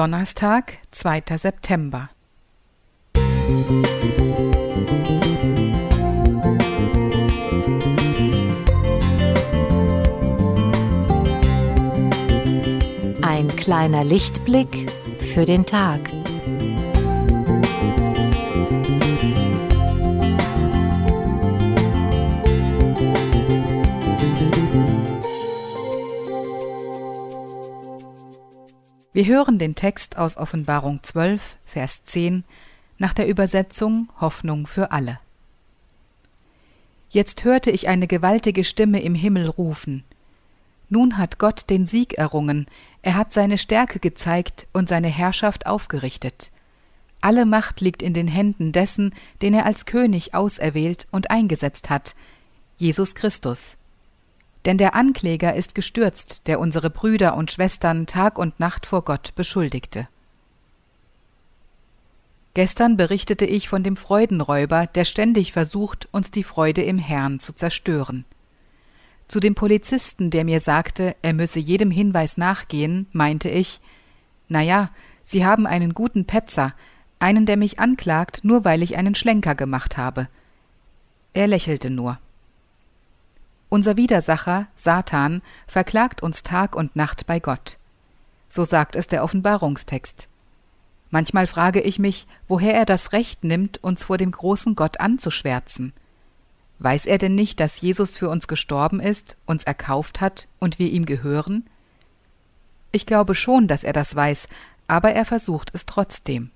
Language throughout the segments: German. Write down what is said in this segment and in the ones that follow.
Donnerstag, 2. September. Ein kleiner Lichtblick für den Tag. Wir hören den Text aus Offenbarung 12, Vers 10 nach der Übersetzung Hoffnung für alle. Jetzt hörte ich eine gewaltige Stimme im Himmel rufen. Nun hat Gott den Sieg errungen, er hat seine Stärke gezeigt und seine Herrschaft aufgerichtet. Alle Macht liegt in den Händen dessen, den er als König auserwählt und eingesetzt hat, Jesus Christus. Denn der Ankläger ist gestürzt, der unsere Brüder und Schwestern Tag und Nacht vor Gott beschuldigte. Gestern berichtete ich von dem Freudenräuber, der ständig versucht, uns die Freude im Herrn zu zerstören. Zu dem Polizisten, der mir sagte, er müsse jedem Hinweis nachgehen, meinte ich, na ja, Sie haben einen guten Petzer, einen, der mich anklagt, nur weil ich einen Schlenker gemacht habe. Er lächelte nur. Unser Widersacher, Satan, verklagt uns Tag und Nacht bei Gott. So sagt es der Offenbarungstext. Manchmal frage ich mich, woher er das Recht nimmt, uns vor dem großen Gott anzuschwärzen. Weiß er denn nicht, dass Jesus für uns gestorben ist, uns erkauft hat und wir ihm gehören? Ich glaube schon, dass er das weiß, aber er versucht es trotzdem.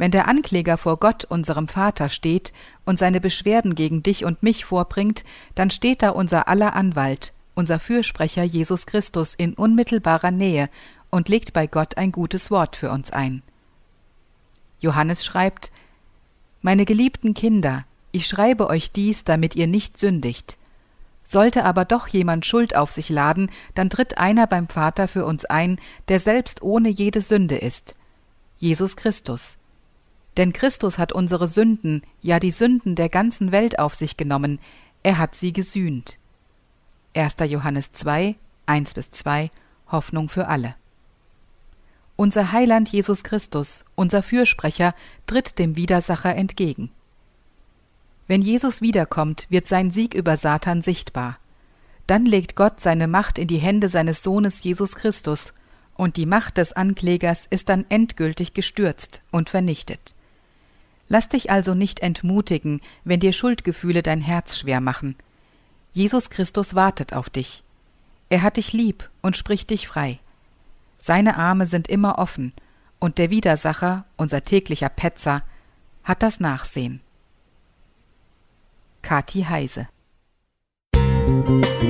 Wenn der Ankläger vor Gott, unserem Vater, steht und seine Beschwerden gegen dich und mich vorbringt, dann steht da unser aller Anwalt, unser Fürsprecher Jesus Christus in unmittelbarer Nähe und legt bei Gott ein gutes Wort für uns ein. Johannes schreibt Meine geliebten Kinder, ich schreibe euch dies, damit ihr nicht sündigt. Sollte aber doch jemand Schuld auf sich laden, dann tritt einer beim Vater für uns ein, der selbst ohne jede Sünde ist, Jesus Christus. Denn Christus hat unsere Sünden, ja die Sünden der ganzen Welt auf sich genommen, er hat sie gesühnt. 1. Johannes 2, 1 bis 2, Hoffnung für alle. Unser Heiland Jesus Christus, unser Fürsprecher, tritt dem Widersacher entgegen. Wenn Jesus wiederkommt, wird sein Sieg über Satan sichtbar. Dann legt Gott seine Macht in die Hände seines Sohnes Jesus Christus, und die Macht des Anklägers ist dann endgültig gestürzt und vernichtet. Lass dich also nicht entmutigen, wenn dir Schuldgefühle dein Herz schwer machen. Jesus Christus wartet auf dich. Er hat dich lieb und spricht dich frei. Seine Arme sind immer offen, und der Widersacher, unser täglicher Petzer, hat das Nachsehen. Kathi Heise Musik